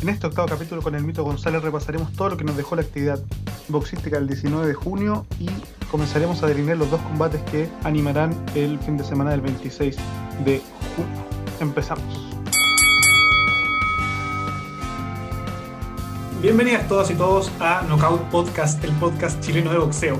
En este octavo capítulo con el mito González repasaremos todo lo que nos dejó la actividad boxística el 19 de junio y comenzaremos a delinear los dos combates que animarán el fin de semana del 26 de junio. Empezamos. Bienvenidas todas y todos a Knockout Podcast, el podcast chileno de boxeo.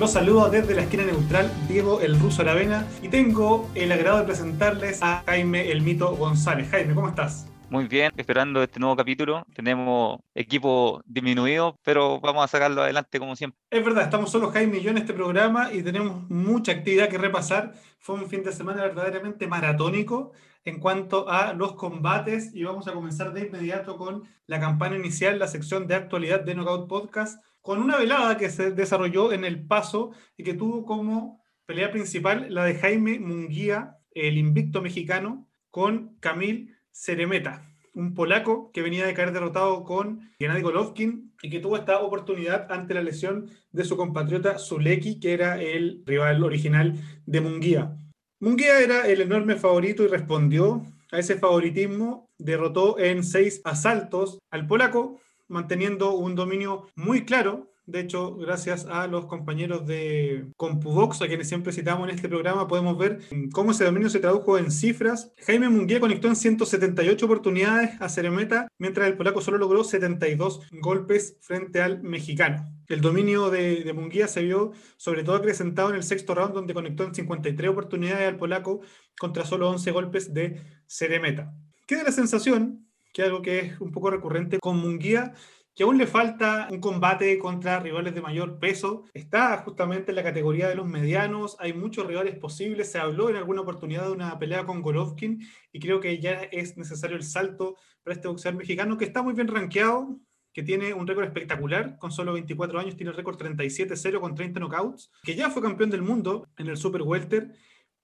Los saludo desde la esquina neutral, Diego el Ruso Aravena, y tengo el agrado de presentarles a Jaime el Mito González. Jaime, ¿cómo estás? Muy bien, esperando este nuevo capítulo. Tenemos equipo disminuido, pero vamos a sacarlo adelante como siempre. Es verdad, estamos solo Jaime y yo en este programa y tenemos mucha actividad que repasar. Fue un fin de semana verdaderamente maratónico en cuanto a los combates y vamos a comenzar de inmediato con la campaña inicial, la sección de actualidad de Knockout Podcast, con una velada que se desarrolló en El Paso y que tuvo como pelea principal la de Jaime Munguía, el invicto mexicano, con Camil Ceremeta, un polaco que venía de caer derrotado con Gennady Golovkin y que tuvo esta oportunidad ante la lesión de su compatriota Zuleki, que era el rival original de Munguía. Munguía era el enorme favorito y respondió a ese favoritismo, derrotó en seis asaltos al polaco, manteniendo un dominio muy claro de hecho, gracias a los compañeros de CompuBox, a quienes siempre citamos en este programa, podemos ver cómo ese dominio se tradujo en cifras. Jaime Munguía conectó en 178 oportunidades a Ceremeta, mientras el polaco solo logró 72 golpes frente al mexicano. El dominio de, de Munguía se vio sobre todo acrecentado en el sexto round, donde conectó en 53 oportunidades al polaco contra solo 11 golpes de Ceremeta. Queda la sensación, que algo que es un poco recurrente con Munguía, que aún le falta un combate contra rivales de mayor peso. Está justamente en la categoría de los medianos, hay muchos rivales posibles. Se habló en alguna oportunidad de una pelea con Golovkin y creo que ya es necesario el salto para este boxeador mexicano que está muy bien rankeado, que tiene un récord espectacular, con solo 24 años, tiene el récord 37-0 con 30 knockouts, que ya fue campeón del mundo en el Super Welter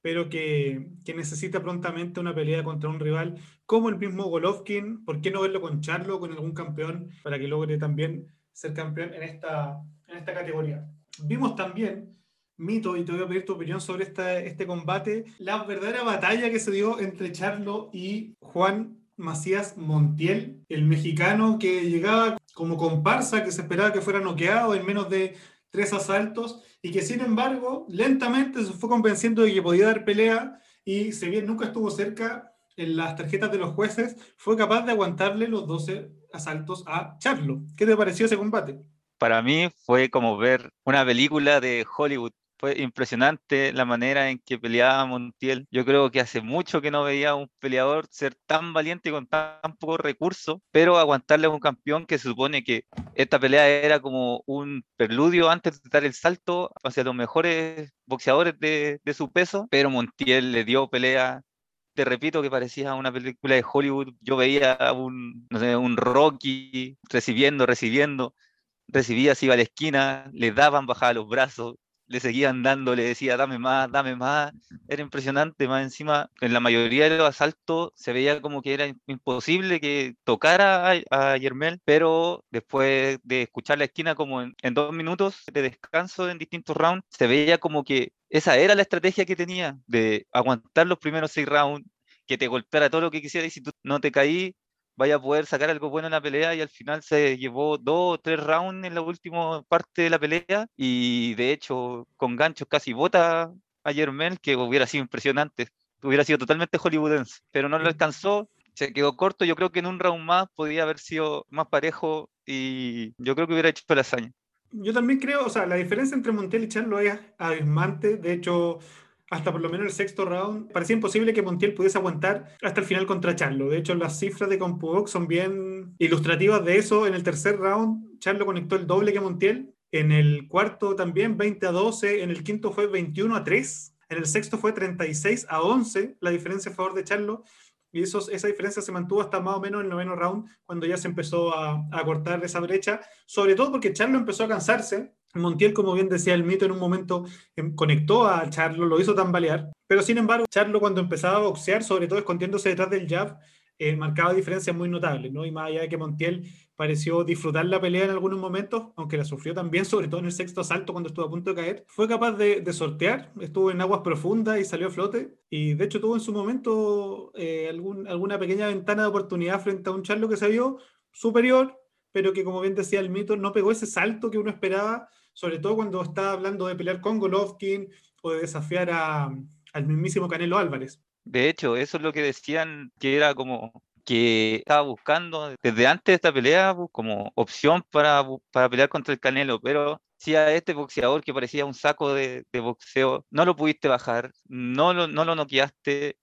pero que, que, necesita prontamente una pelea contra un rival como el mismo Golovkin. ¿Por qué no verlo con Charlo, con algún campeón, para que logre también ser campeón en esta, en esta categoría? Vimos también, Mito, y te voy a pedir tu opinión sobre esta, este combate, la verdadera batalla que se dio entre Charlo y Juan Macías Montiel, el mexicano que llegaba como comparsa, que se esperaba que fuera noqueado en menos de tres asaltos y que sin embargo lentamente se fue convenciendo de que podía dar pelea y si bien nunca estuvo cerca en las tarjetas de los jueces, fue capaz de aguantarle los 12 asaltos a Charlo. ¿Qué te pareció ese combate? Para mí fue como ver una película de Hollywood fue impresionante la manera en que peleaba Montiel. Yo creo que hace mucho que no veía a un peleador ser tan valiente y con tan, pocos recursos, pero aguantarle a un campeón que se supone que esta pelea era como un preludio antes de dar el salto hacia los mejores boxeadores de, de su peso, pero Montiel le dio pelea te repito que parecía una película de Hollywood. Yo veía un, no sé, un Rocky recibiendo, recibiendo, recibía, se iba a la esquina, le daban, bajaba los brazos, le seguían dando, le decía, dame más, dame más. Era impresionante, más encima, en la mayoría de los asaltos se veía como que era imposible que tocara a, Yermel, pero después de escuchar la esquina como en, dos minutos de descanso en distintos rounds, se veía como que esa era la estrategia que tenía, de aguantar los primeros seis rounds, que te golpeara todo lo que quisiera y si tú no te caí, vaya a poder sacar algo bueno en la pelea y al final se llevó dos o tres rounds en la última parte de la pelea y de hecho con ganchos casi bota a Germel que hubiera sido impresionante, hubiera sido totalmente hollywoodense, pero no lo alcanzó, se quedó corto, yo creo que en un round más podía haber sido más parejo y yo creo que hubiera hecho la hazaña. Yo también creo, o sea, la diferencia entre Montiel y Charlo es abismante. De hecho, hasta por lo menos el sexto round, parecía imposible que Montiel pudiese aguantar hasta el final contra Charlo. De hecho, las cifras de CompuBox son bien ilustrativas de eso. En el tercer round, Charlo conectó el doble que Montiel. En el cuarto también 20 a 12. En el quinto fue 21 a 3. En el sexto fue 36 a 11. La diferencia a favor de Charlo. Y eso, esa diferencia se mantuvo hasta más o menos el noveno round, cuando ya se empezó a, a cortar esa brecha. Sobre todo porque Charlo empezó a cansarse Montiel, como bien decía el mito, en un momento em, conectó a Charlo, lo hizo tambalear, pero sin embargo, Charlo cuando empezaba a boxear, sobre todo escondiéndose detrás del jab, eh, marcaba diferencias muy notables, ¿no? Y más allá de que Montiel pareció disfrutar la pelea en algunos momentos, aunque la sufrió también, sobre todo en el sexto asalto cuando estuvo a punto de caer, fue capaz de, sortear, estuvo en aguas profundas y salió a flote, y de hecho tuvo en su momento eh, alguna pequeña ventana de oportunidad frente a un Charlo que se vio superior, pero que como bien decía el mito, no pegó ese salto que uno esperaba, sobre todo cuando estaba hablando de pelear con Golovkin o de desafiar al mismísimo Canelo Álvarez. De hecho, eso es lo que decían que era como que estaba buscando desde antes de esta pelea como opción para, para pelear contra el Canelo, pero si a este boxeador que parecía un saco de, boxeo no lo pudiste bajar, no lo, no lo noqueaste,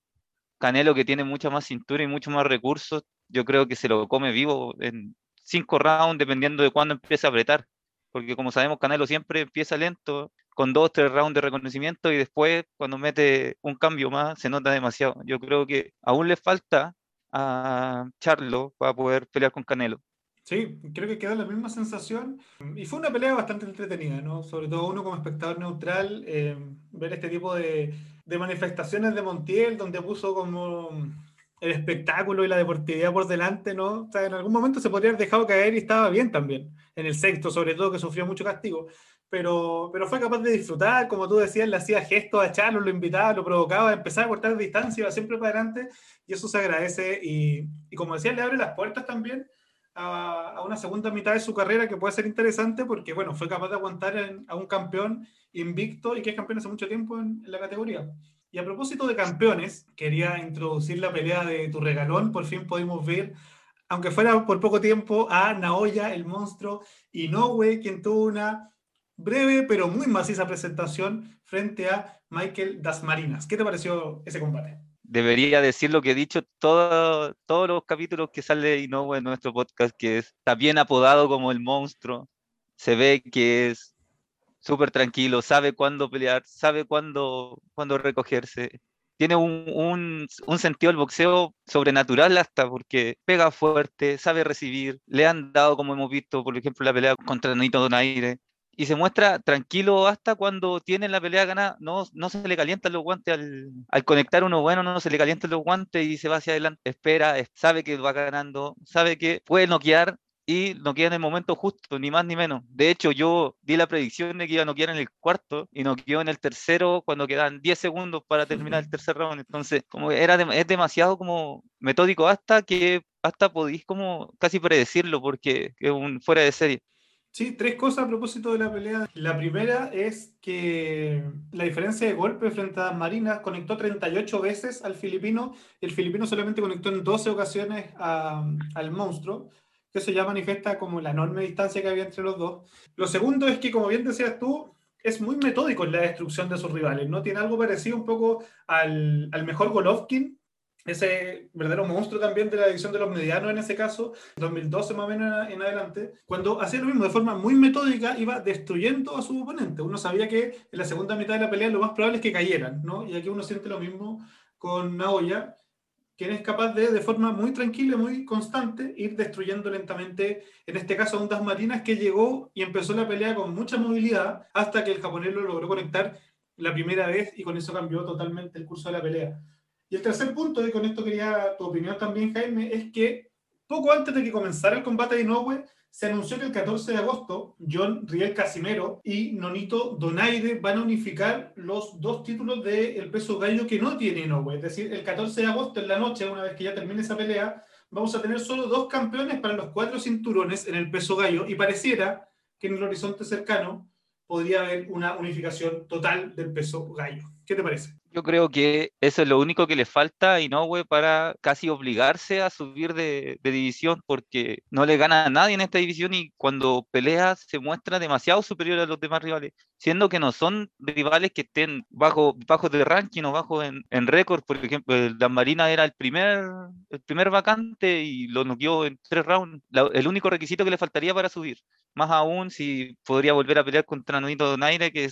Canelo que tiene mucha más cintura y mucho más recursos, yo creo que se lo come vivo en cinco rounds dependiendo de cuándo empiece a apretar, porque como sabemos Canelo siempre empieza lento, con dos, tres rounds de reconocimiento y después cuando mete un cambio más se nota demasiado. Yo creo que aún le falta a Charlo para poder pelear con Canelo. Sí, creo que queda la misma sensación. Y fue una pelea bastante entretenida, ¿no? Sobre todo uno como espectador neutral, eh, ver este tipo de, manifestaciones de Montiel, donde puso como el espectáculo y la deportividad por delante, ¿no? O sea, en algún momento se podría haber dejado caer y estaba bien también. En el sexto, sobre todo, que sufrió mucho castigo. Pero, pero fue capaz de disfrutar, como tú decías, le hacía gestos a Charlo, lo invitaba, lo provocaba, empezaba a cortar distancia, iba siempre para adelante y eso se agradece y, como decía, le abre las puertas también a, una segunda mitad de su carrera que puede ser interesante porque, bueno, fue capaz de aguantar a un campeón invicto y que es campeón hace mucho tiempo en, la categoría. Y a propósito de campeones, quería introducir la pelea de tu regalón, por fin pudimos ver, aunque fuera por poco tiempo, a Naoya, el monstruo, Inoue, quien tuvo una breve pero muy maciza presentación frente a Michael Dasmarinas. ¿Qué te pareció ese combate? debería decir lo que he dicho todo, todos los capítulos que sale Inoue en nuestro podcast, que está bien apodado como el monstruo. Se ve que es súper tranquilo, sabe cuándo pelear, sabe cuándo, cuándo recogerse. Tiene un, un, un, sentido del boxeo sobrenatural hasta porque pega fuerte, sabe recibir. Le han dado, como hemos visto, por ejemplo, la pelea contra Nito Donaire, y se muestra tranquilo hasta cuando tiene la pelea ganada, no, no se le calientan los guantes al, al, conectar uno bueno, no se le calientan los guantes y se va hacia adelante, espera, sabe que va ganando, sabe que puede noquear y noquea en el momento justo, ni más ni menos. De hecho, yo di la predicción de que iba a noquear en el cuarto y noqueó en el tercero cuando quedan 10 segundos para terminar el tercer round. Entonces, como era es demasiado como metódico hasta que hasta podéis como casi predecirlo porque es un fuera de serie. Sí, tres cosas a propósito de la pelea. La primera es que la diferencia de golpe frente a Marina conectó 38 veces al filipino. El filipino solamente conectó en 12 ocasiones a, al monstruo, que eso ya manifiesta como la enorme distancia que había entre los dos. Lo segundo es que, como bien decías tú, es muy metódico en la destrucción de sus rivales. ¿no? Tiene algo parecido un poco al, al mejor Golovkin, ese verdadero monstruo también de la división de los medianos en ese caso, 2012 más o menos en adelante, cuando hacía lo mismo de forma muy metódica, iba destruyendo a su oponente. Uno sabía que en la segunda mitad de la pelea lo más probable es que cayeran, ¿no? Y aquí uno siente lo mismo con Naoya, quien es capaz de, de forma muy tranquila, muy constante, ir destruyendo lentamente, en este caso, un Marinas que llegó y empezó la pelea con mucha movilidad hasta que el japonés lo logró conectar la primera vez y con eso cambió totalmente el curso de la pelea. Y el tercer punto, y con esto quería tu opinión también, Jaime, es que poco antes de que comenzara el combate de Inoue, se anunció que el 14 de agosto John Riel Casimero y Nonito Donaire van a unificar los dos títulos del peso gallo que no tiene Inoue. Es decir, el 14 de agosto en la noche, una vez que ya termine esa pelea, vamos a tener solo dos campeones para los cuatro cinturones en el peso gallo y pareciera que en el horizonte cercano podría haber una unificación total del peso gallo. ¿Qué te parece? Yo creo que eso es lo único que le falta a Inoue para casi obligarse a subir de, división, porque no le gana a nadie en esta división y cuando pelea se muestra demasiado superior a los demás rivales, siendo que no son rivales que estén bajo, bajo de ranking o bajo en, en récord. Por ejemplo, el Marina era el primer, el primer vacante y lo noqueó en tres rounds. el único requisito que le faltaría para subir. Más aún si podría volver a pelear contra Nonito Donaire, que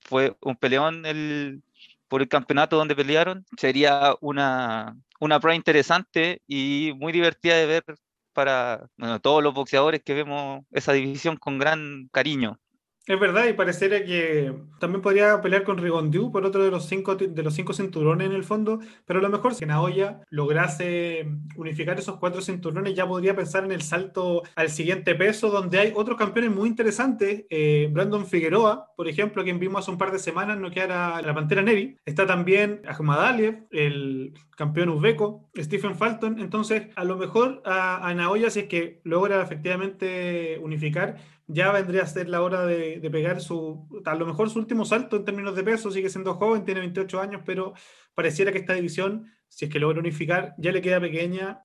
fue un peleón el por el campeonato donde pelearon. Sería una, una prueba interesante y muy divertida de ver para todos los boxeadores que vemos esa división con gran cariño. Es verdad, y pareciera que también podría pelear con Rigondeau por otro de los cinco de los cinco cinturones en el fondo, pero a lo mejor si Naoya lograse unificar esos cuatro cinturones, ya podría pensar en el salto al siguiente peso, donde hay otros campeones muy interesantes. Eh, Brandon Figueroa, por ejemplo, quien vimos hace un par de semanas no quedara la Pantera Neri. Está también Ahmad Aliev, el campeón uzbeco, Stephen Falton. Entonces, a lo mejor a, a Naoya, si es que logra efectivamente unificar, ya vendría a ser la hora de, pegar su, a lo mejor su último salto en términos de peso, sigue siendo joven, tiene 28 años, pero pareciera que esta división, si es que logra unificar, ya le queda pequeña.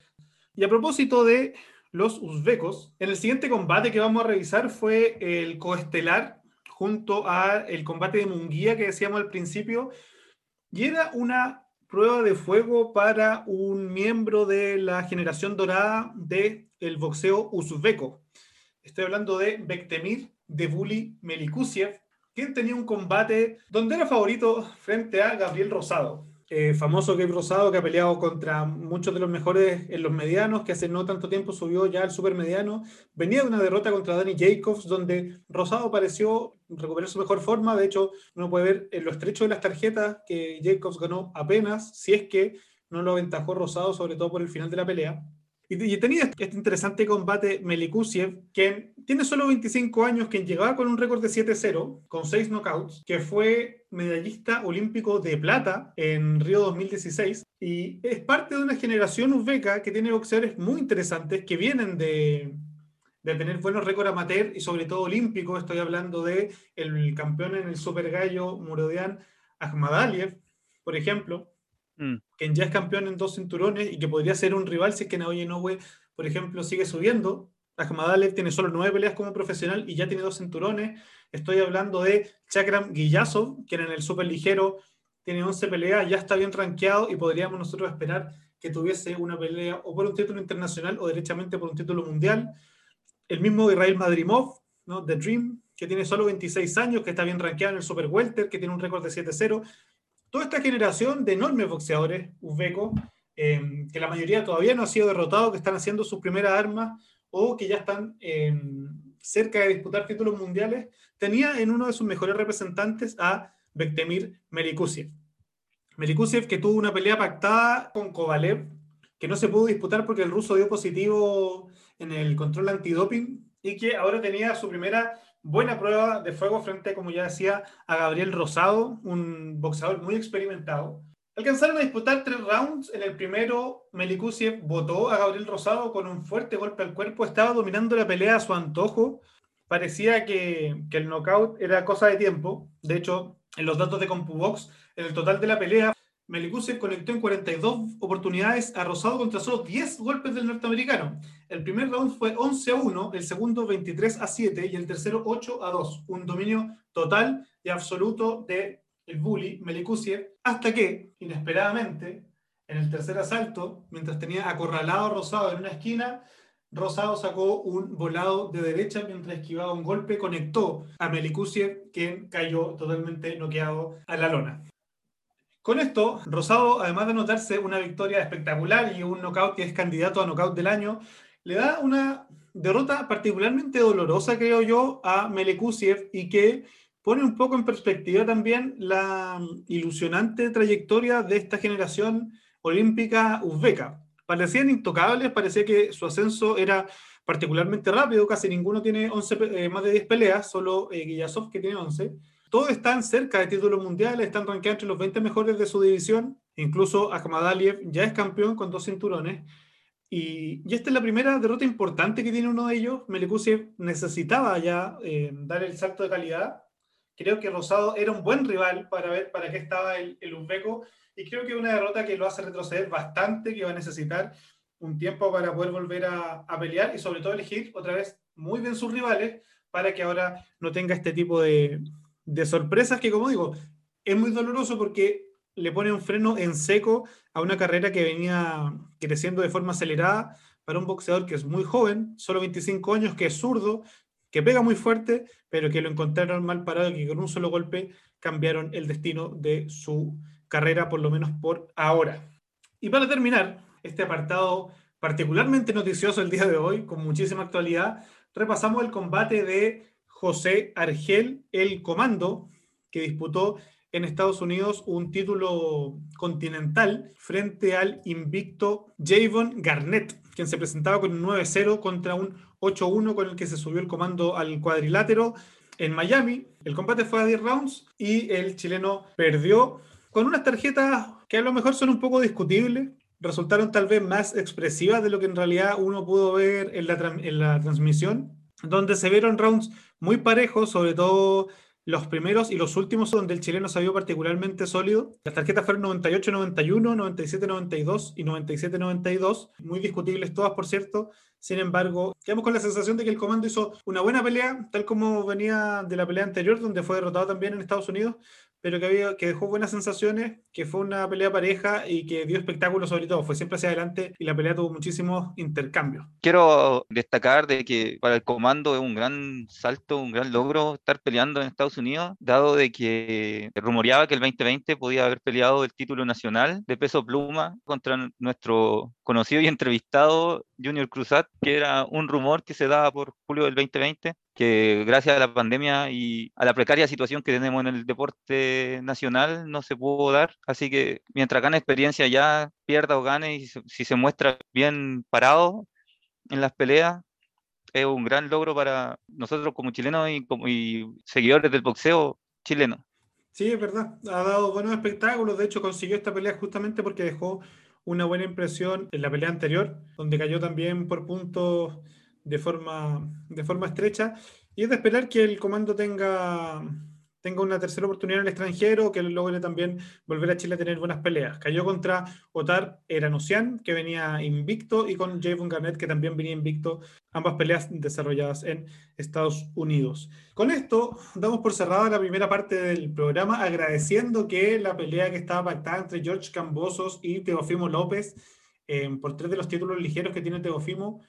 Y a propósito de los uzbecos, en el siguiente combate que vamos a revisar fue el coestelar junto a el combate de Munguía que decíamos al principio, y era una prueba de fuego para un miembro de la generación dorada del el boxeo uzbeco. Estoy hablando de Bektemir de Bully Melikusiev, quien tenía un combate donde era favorito frente a Gabriel Rosado. Eh, famoso Gabriel Rosado que ha peleado contra muchos de los mejores en los medianos, que hace no tanto tiempo subió ya al super mediano. Venía de una derrota contra Danny Jacobs, donde Rosado pareció recuperar su mejor forma. De hecho, uno puede ver en lo estrecho de las tarjetas que Jacobs ganó apenas, si es que no lo aventajó Rosado, sobre todo por el final de la pelea. Y, tenía este interesante combate Melikusiev, que tiene solo 25 años, quien llegaba con un récord de 7-0, con 6 knockouts, que fue medallista olímpico de plata en Río 2016, y es parte de una generación uzbeca que tiene boxeadores muy interesantes que vienen de, de tener buenos récords amateur y sobre todo olímpicos. Estoy hablando de el campeón en el Super Gallo Murodian Ahmadaliev, por ejemplo, Mm. quien ya es campeón en dos cinturones y que podría ser un rival si es que Naoya Inoue, por ejemplo, sigue subiendo. Ahmad tiene solo nueve peleas como profesional y ya tiene dos cinturones. Estoy hablando de Chakram Giyasov, quien en el super ligero tiene 11 peleas, ya está bien rankeado y podríamos nosotros esperar que tuviese una pelea o por un título internacional o derechamente por un título mundial. El mismo Israel Madrimov, ¿no? The Dream, que tiene solo 26 años, que está bien rankeado en el Super Welter, que tiene un récord de 7-0 toda esta generación de enormes boxeadores uzbecos, em, que la mayoría todavía no ha sido derrotado, que están haciendo sus primeras armas o que ya están em, cerca de disputar títulos mundiales, tenía en uno de sus mejores representantes a Bektemir Melikusiev. Melikusiev que tuvo una pelea pactada con Kovalev, que no se pudo disputar porque el ruso dio positivo en el control antidoping y que ahora tenía su primera buena prueba de fuego frente, como ya decía, a Gabriel Rosado, un boxeador muy experimentado. Alcanzaron a disputar tres rounds. En el primero, Melikusiev votó a Gabriel Rosado con un fuerte golpe al cuerpo. Estaba dominando la pelea a su antojo. Parecía que, que el knockout era cosa de tiempo. De hecho, en los datos de CompuBox, en el total de la pelea, Melikusev conectó en 42 oportunidades a Rosado contra solo 10 golpes del norteamericano. El primer round fue 11 a 1, el segundo 23 a 7 y el tercero 8 a 2. Un dominio total y absoluto de el bully Melikusev, hasta que, inesperadamente, en el tercer asalto, mientras tenía acorralado a Rosado en una esquina, Rosado sacó un volado de derecha mientras esquivaba un golpe, conectó a Melikusev, quien cayó totalmente noqueado a la lona. Con esto, Rosado, además de anotarse una victoria espectacular y un knockout que es candidato a knockout del año, le da una derrota particularmente dolorosa, creo yo, a Melekusiev y que pone un poco en perspectiva también la ilusionante trayectoria de esta generación olímpica uzbeca. Parecían intocables, parecía que su ascenso era particularmente rápido, casi ninguno tiene 11, eh, más de 10 peleas, solo eh, que tiene 11 todos están cerca de títulos mundiales, están rankeados entre los 20 mejores de su división. Incluso Akhmadaliev ya es campeón con dos cinturones. Y, esta es la primera derrota importante que tiene uno de ellos. Melikusiev necesitaba ya eh, dar el salto de calidad. Creo que Rosado era un buen rival para ver para qué estaba el, el. Y creo que una derrota que lo hace retroceder bastante, que va a necesitar un tiempo para poder volver a, a pelear y sobre todo elegir otra vez muy bien sus rivales para que ahora no tenga este tipo de, de sorpresas que, como digo, es muy doloroso porque le pone un freno en seco a una carrera que venía creciendo de forma acelerada para un boxeador que es muy joven, solo 25 años, que es zurdo, que pega muy fuerte, pero que lo encontraron mal parado y que con un solo golpe cambiaron el destino de su carrera, por lo menos por ahora. Y para terminar este apartado particularmente noticioso el día de hoy, con muchísima actualidad, repasamos el combate de José Argel El Comando, que disputó en Estados Unidos un título continental frente al invicto Javon Garnett, quien se presentaba con un 9-0 contra un 8-1 con el que se subió el comando al cuadrilátero en Miami. El combate fue a 10 rounds y el chileno perdió con unas tarjetas que a lo mejor son un poco discutibles. Resultaron tal vez más expresivas de lo que en realidad uno pudo ver en la, en la transmisión, donde se vieron rounds muy parejos, sobre todo los primeros y los últimos donde el chileno se vio particularmente sólido. Las tarjetas fueron 98-91, 97-92 y 97-92, muy discutibles todas, por cierto. Sin embargo, quedamos con la sensación de que el comando hizo una buena pelea, tal como venía de la pelea anterior, donde fue derrotado también en Estados Unidos, pero que, había, que dejó buenas sensaciones, que fue una pelea pareja y que dio espectáculo sobre todo, fue siempre hacia adelante y la pelea tuvo muchísimos intercambios. Quiero destacar de que para el comando es un gran salto, un gran logro estar peleando en Estados Unidos, dado de que rumoreaba que el 2020 podía haber peleado el título nacional de peso pluma contra nuestro conocido y entrevistado Junior Cruzat, que era un rumor que se daba por julio del 2020 que gracias a la pandemia y a la precaria situación que tenemos en el deporte nacional no se pudo dar. Así que mientras gane experiencia ya, pierda o gane, y si se muestra bien parado en las peleas, es un gran logro para nosotros como chilenos y, como, y seguidores del boxeo chileno. Sí, es verdad. Ha dado buenos espectáculos. De hecho, consiguió esta pelea justamente porque dejó una buena impresión en la pelea anterior, donde cayó también por puntos de forma, de forma estrecha. Y es de esperar que el comando tenga, tenga una tercera oportunidad en el extranjero, que logre también volver a Chile a tener buenas peleas. Cayó contra Otar Eranosian, que venía invicto, y con Javon Garnett, que también venía invicto, ambas peleas desarrolladas en Estados Unidos. Con esto, damos por cerrada la primera parte del programa, agradeciendo que la pelea que estaba pactada entre George Cambosos y Teofimo López, eh, por tres de los títulos ligeros que tiene Teofimo,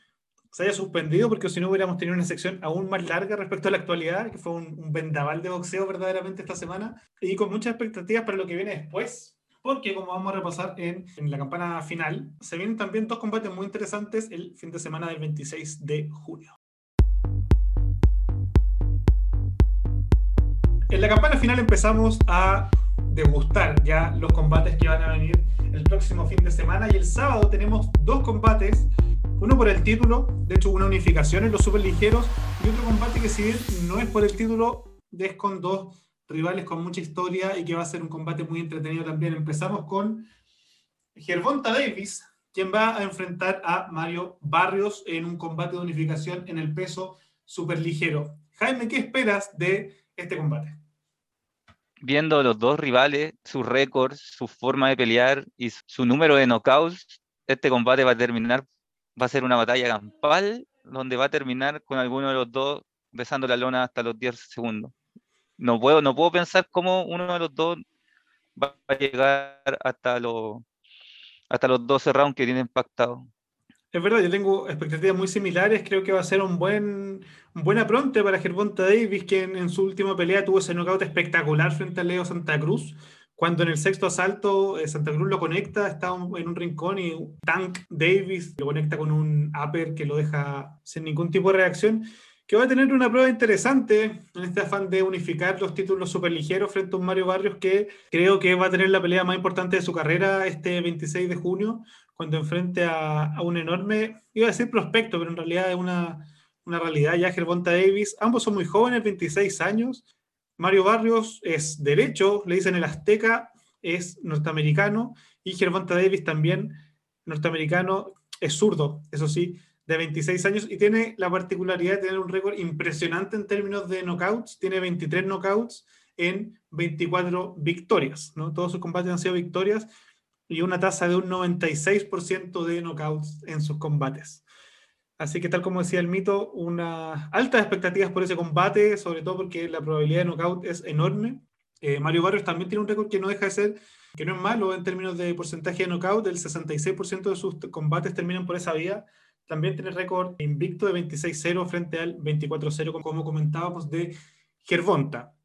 se haya suspendido, porque si no hubiéramos tenido una sección aún más larga respecto a la actualidad, que fue un, vendaval de boxeo verdaderamente esta semana, y con muchas expectativas para lo que viene después. Porque, como vamos a repasar en, en, la campana final, se vienen también dos combates muy interesantes el fin de semana del 26 de junio. En la campana final empezamos a degustar ya los combates que van a venir el próximo fin de semana y el sábado tenemos dos combates uno por el título, de hecho una unificación en los superligeros, y otro combate que si bien no es por el título, es con dos rivales con mucha historia y que va a ser un combate muy entretenido también. Empezamos con Gervonta Davis, quien va a enfrentar a Mario Barrios en un combate de unificación en el peso superligero. Jaime, ¿qué esperas de este combate? Viendo los dos rivales, sus récords, su forma de pelear y su número de knockouts, este combate va a terminar va a ser una batalla campal donde va a terminar con alguno de los dos besando la lona hasta los 10 segundos. No puedo, no puedo pensar cómo uno de los dos va a llegar hasta los, hasta los 12 rounds que tienen pactado. Es verdad, yo tengo expectativas muy similares. Creo que va a ser un buen, un buen apronte para Gervonta Davis, que en, en, su última pelea tuvo ese knockout espectacular frente a Leo Santa Cruz. Cuando en el sexto asalto eh, Santa Cruz lo conecta, está en un rincón y Tank Davis lo conecta con un upper que lo deja sin ningún tipo de reacción, que va a tener una prueba interesante en este afán de unificar los títulos superligeros frente a un Mario Barrios que creo que va a tener la pelea más importante de su carrera este 26 de junio, cuando enfrente a, un enorme, iba a decir prospecto, pero en realidad es una, una realidad ya, Gervonta Davis. Ambos son muy jóvenes, 26 años Mario Barrios es derecho, le dicen el Azteca, es norteamericano, y Gervonta Davis también norteamericano, es zurdo, eso sí, de 26 años, y tiene la particularidad de tener un récord impresionante en términos de knockouts, tiene 23 knockouts en 24 victorias, ¿no? Todos sus combates han sido victorias y una tasa de un 96% de knockouts en sus combates. Así que tal como decía el mito, unas altas expectativas por ese combate, sobre todo porque la probabilidad de knockout es enorme. Eh, Mario Barrios también tiene un récord que no deja de ser, que no es malo en términos de porcentaje de knockout, el 66% de sus combates terminan por esa vía. También tiene récord invicto de 26-0 frente al 24-0, como comentábamos, de Gervonta.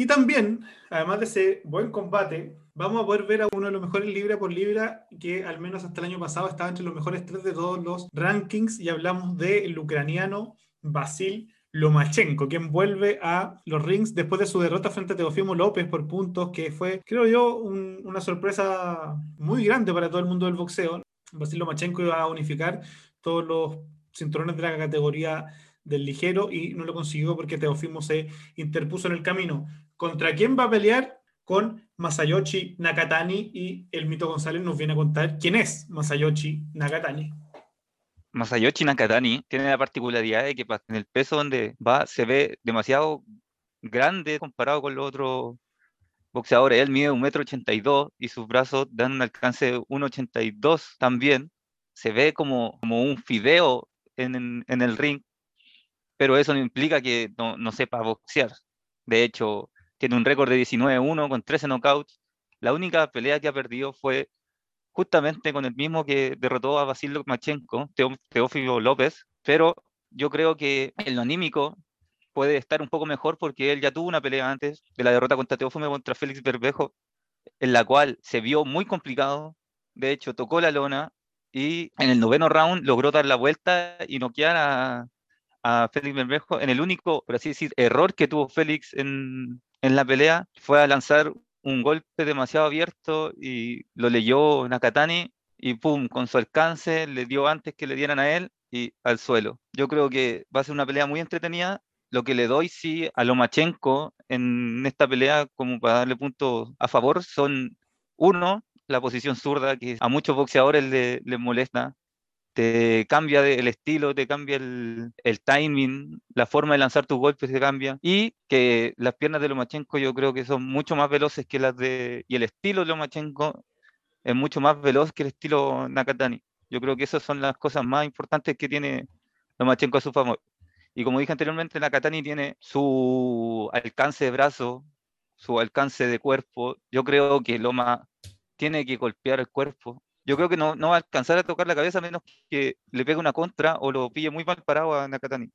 Y también, además de ese buen combate, vamos a poder ver a uno de los mejores libra por libra, que al menos hasta el año pasado estaba entre los mejores tres de todos los rankings, y hablamos del ucraniano Basil Lomachenko, quien vuelve a los rings después de su derrota frente a Teofimo López por puntos, que fue, creo yo, una sorpresa muy grande para todo el mundo del boxeo. Basil Lomachenko iba a unificar todos los cinturones de la categoría del ligero y no lo consiguió porque Teofimo se interpuso en el camino. ¿Contra quién va a pelear? Con Masayoshi Nakatani y el Mito González nos viene a contar quién es Masayoshi Nakatani. Masayoshi Nakatani tiene la particularidad de que en el peso donde va se ve demasiado grande comparado con los otros boxeadores. Él mide 1,82 m y sus brazos dan un alcance de 1,82 también. Se ve como, como un fideo en, en, el ring, pero eso no implica que no, no sepa boxear. De hecho, tiene un récord de 19-1 con 13 knockouts. La única pelea que ha perdido fue justamente con el mismo que derrotó a Basil Lomachenko, Teófilo López, pero yo creo que en lo anímico puede estar un poco mejor porque él ya tuvo una pelea antes de la derrota contra Teófimo contra Félix Berbejo, en la cual se vio muy complicado, de hecho tocó la lona y en el noveno round logró dar la vuelta y noquear a, a Félix Berbejo en el único, por así decir, error que tuvo Félix en, en la pelea fue a lanzar un golpe demasiado abierto y lo leyó Nakatani y pum, con su alcance le dio antes que le dieran a él y al suelo. Yo creo que va a ser una pelea muy entretenida. Lo que le doy sí a Lomachenko en esta pelea como para darle puntos a favor son uno, la posición zurda que a muchos boxeadores les le molesta te cambia el estilo, te cambia el, timing, la forma de lanzar tus golpes se cambia y que las piernas de Lomachenko yo creo que son mucho más veloces que las de... y el estilo de Lomachenko es mucho más veloz que el estilo Nakatani. Yo creo que esas son las cosas más importantes que tiene Lomachenko a su favor. Y como dije anteriormente, Nakatani tiene su alcance de brazo, su alcance de cuerpo. Yo creo que Loma tiene que golpear el cuerpo yo creo que no, no va a alcanzar a tocar la cabeza a menos que le pegue una contra o lo pille muy mal parado a Nakatani.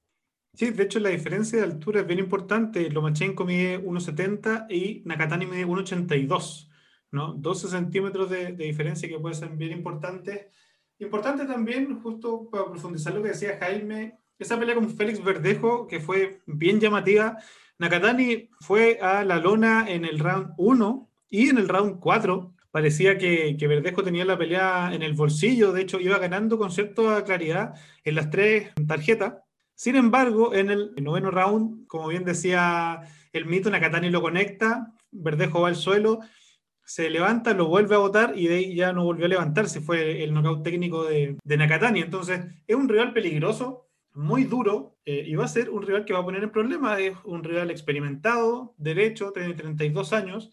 Sí, de hecho la diferencia de altura es bien importante. Lomachenko mide 1,70 y Nakatani mide 1,82, ¿no? 12 centímetros de, de, diferencia que puede ser bien importante. Importante también, justo para profundizar lo que decía Jaime, esa pelea con Félix Verdejo, que fue bien llamativa. Nakatani fue a la lona en el round 1 y en el round 4 parecía que, que, tenía la pelea en el bolsillo, de hecho iba ganando con cierta claridad en las tres tarjetas. Sin embargo, en el noveno round, como bien decía el mito, Nakatani lo conecta, Verdejo va al suelo, se levanta, lo vuelve a botar y de ahí ya no volvió a levantarse, fue el knockout técnico de, de Nakatani. Entonces, es un rival peligroso, muy duro, eh, y va a ser un rival que va a poner en problemas, es un rival experimentado, derecho, tiene 32 años,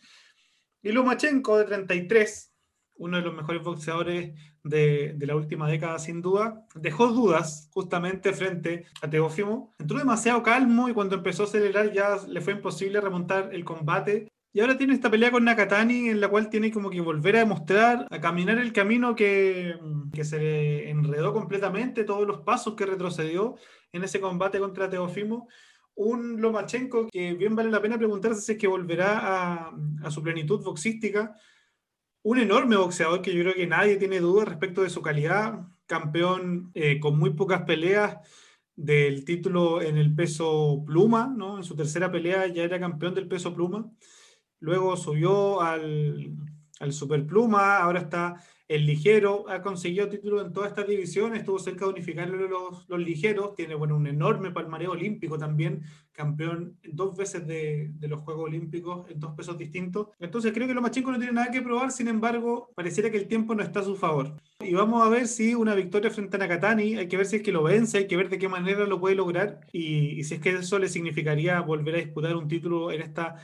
y Lomachenko, de 33, uno de los mejores boxeadores de, la última década, sin duda, dejó dudas justamente frente a Teófimo. Entró demasiado calmo y cuando empezó a acelerar ya le fue imposible remontar el combate. Y ahora tiene esta pelea con Nakatani en la cual tiene como que volver a demostrar, a caminar el camino que, que se enredó completamente, todos los pasos que retrocedió en ese combate contra Teófimo un Lomachenko que bien vale la pena preguntarse si es que volverá a, su plenitud boxística. Un enorme boxeador que yo creo que nadie tiene duda respecto de su calidad, campeón eh, con muy pocas peleas del título en el peso pluma, ¿no? En su tercera pelea ya era campeón del peso pluma. Luego subió al, al superpluma, ahora está el ligero ha conseguido títulos en todas estas divisiones, estuvo cerca de unificar los, los ligeros, tiene bueno, un enorme palmareo olímpico también, campeón dos veces de, los Juegos Olímpicos en dos pesos distintos. Entonces creo que Lomachenko no tiene nada que probar, sin embargo, pareciera que el tiempo no está a su favor. Y vamos a ver si una victoria frente a Nakatani, hay que ver si es que lo vence, hay que ver de qué manera lo puede lograr y, y si es que eso le significaría volver a disputar un título en esta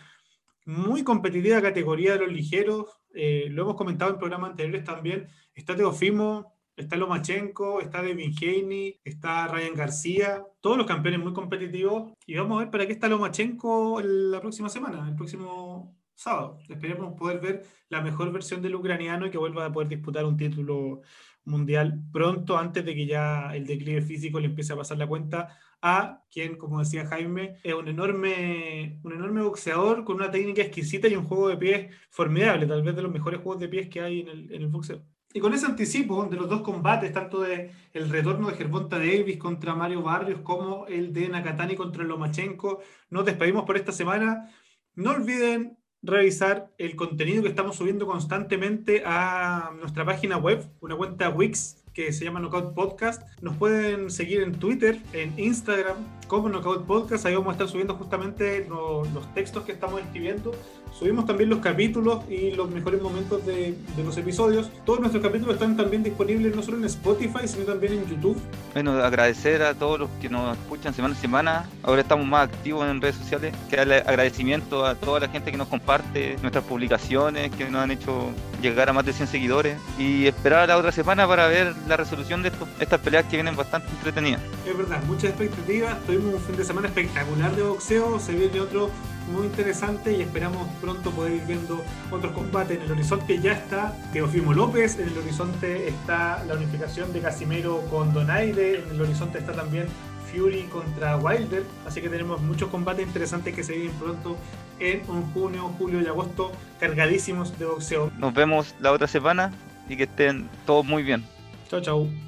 muy competitiva categoría de los ligeros. Eh, lo hemos comentado en programas anteriores también. Está Teofimo, está Lomachenko, está Devin Haney, está Ryan García, todos los campeones muy competitivos. Y vamos a ver para qué está Lomachenko la próxima semana, el próximo sábado. Esperemos poder ver la mejor versión del ucraniano y que vuelva a poder disputar un título mundial pronto, antes de que ya el declive físico le empiece a pasar la cuenta a quien, como decía Jaime, es un enorme, un enorme boxeador con una técnica exquisita y un juego de pies formidable, tal vez de los mejores juegos de pies que hay en el, en el boxeo. Y con ese anticipo de los dos combates, tanto de el retorno de Gervonta Davis contra Mario Barrios como el de Nakatani contra Lomachenko, nos despedimos por esta semana. No olviden revisar el contenido que estamos subiendo constantemente a nuestra página web, una cuenta Wix que se llama Knockout Podcast. Nos pueden seguir en Twitter, en Instagram, como Knockout Podcast. Ahí vamos a estar subiendo justamente los, los textos que estamos escribiendo. Subimos también los capítulos y los mejores momentos de, de, los episodios. Todos nuestros capítulos están también disponibles no solo en Spotify, sino también en YouTube. Bueno, agradecer a todos los que nos escuchan semana a semana. Ahora estamos más activos en redes sociales. Que darle agradecimiento a toda la gente que nos comparte nuestras publicaciones, que nos han hecho llegar a más de 100 seguidores. Y esperar la otra semana para ver la resolución de estas peleas que vienen bastante entretenidas. Es verdad, muchas expectativas. Tuvimos un fin de semana espectacular de boxeo. Se viene otro muy interesante y esperamos pronto poder ir viendo otros combates. En el horizonte ya está Teofimo López, en el horizonte está la unificación de Casimero con Donaire, en el horizonte está también Fury contra Wilder, así que tenemos muchos combates interesantes que se vienen pronto en un junio, julio y agosto cargadísimos de boxeo. Nos vemos la otra semana y que estén todos muy bien. Chao, chao.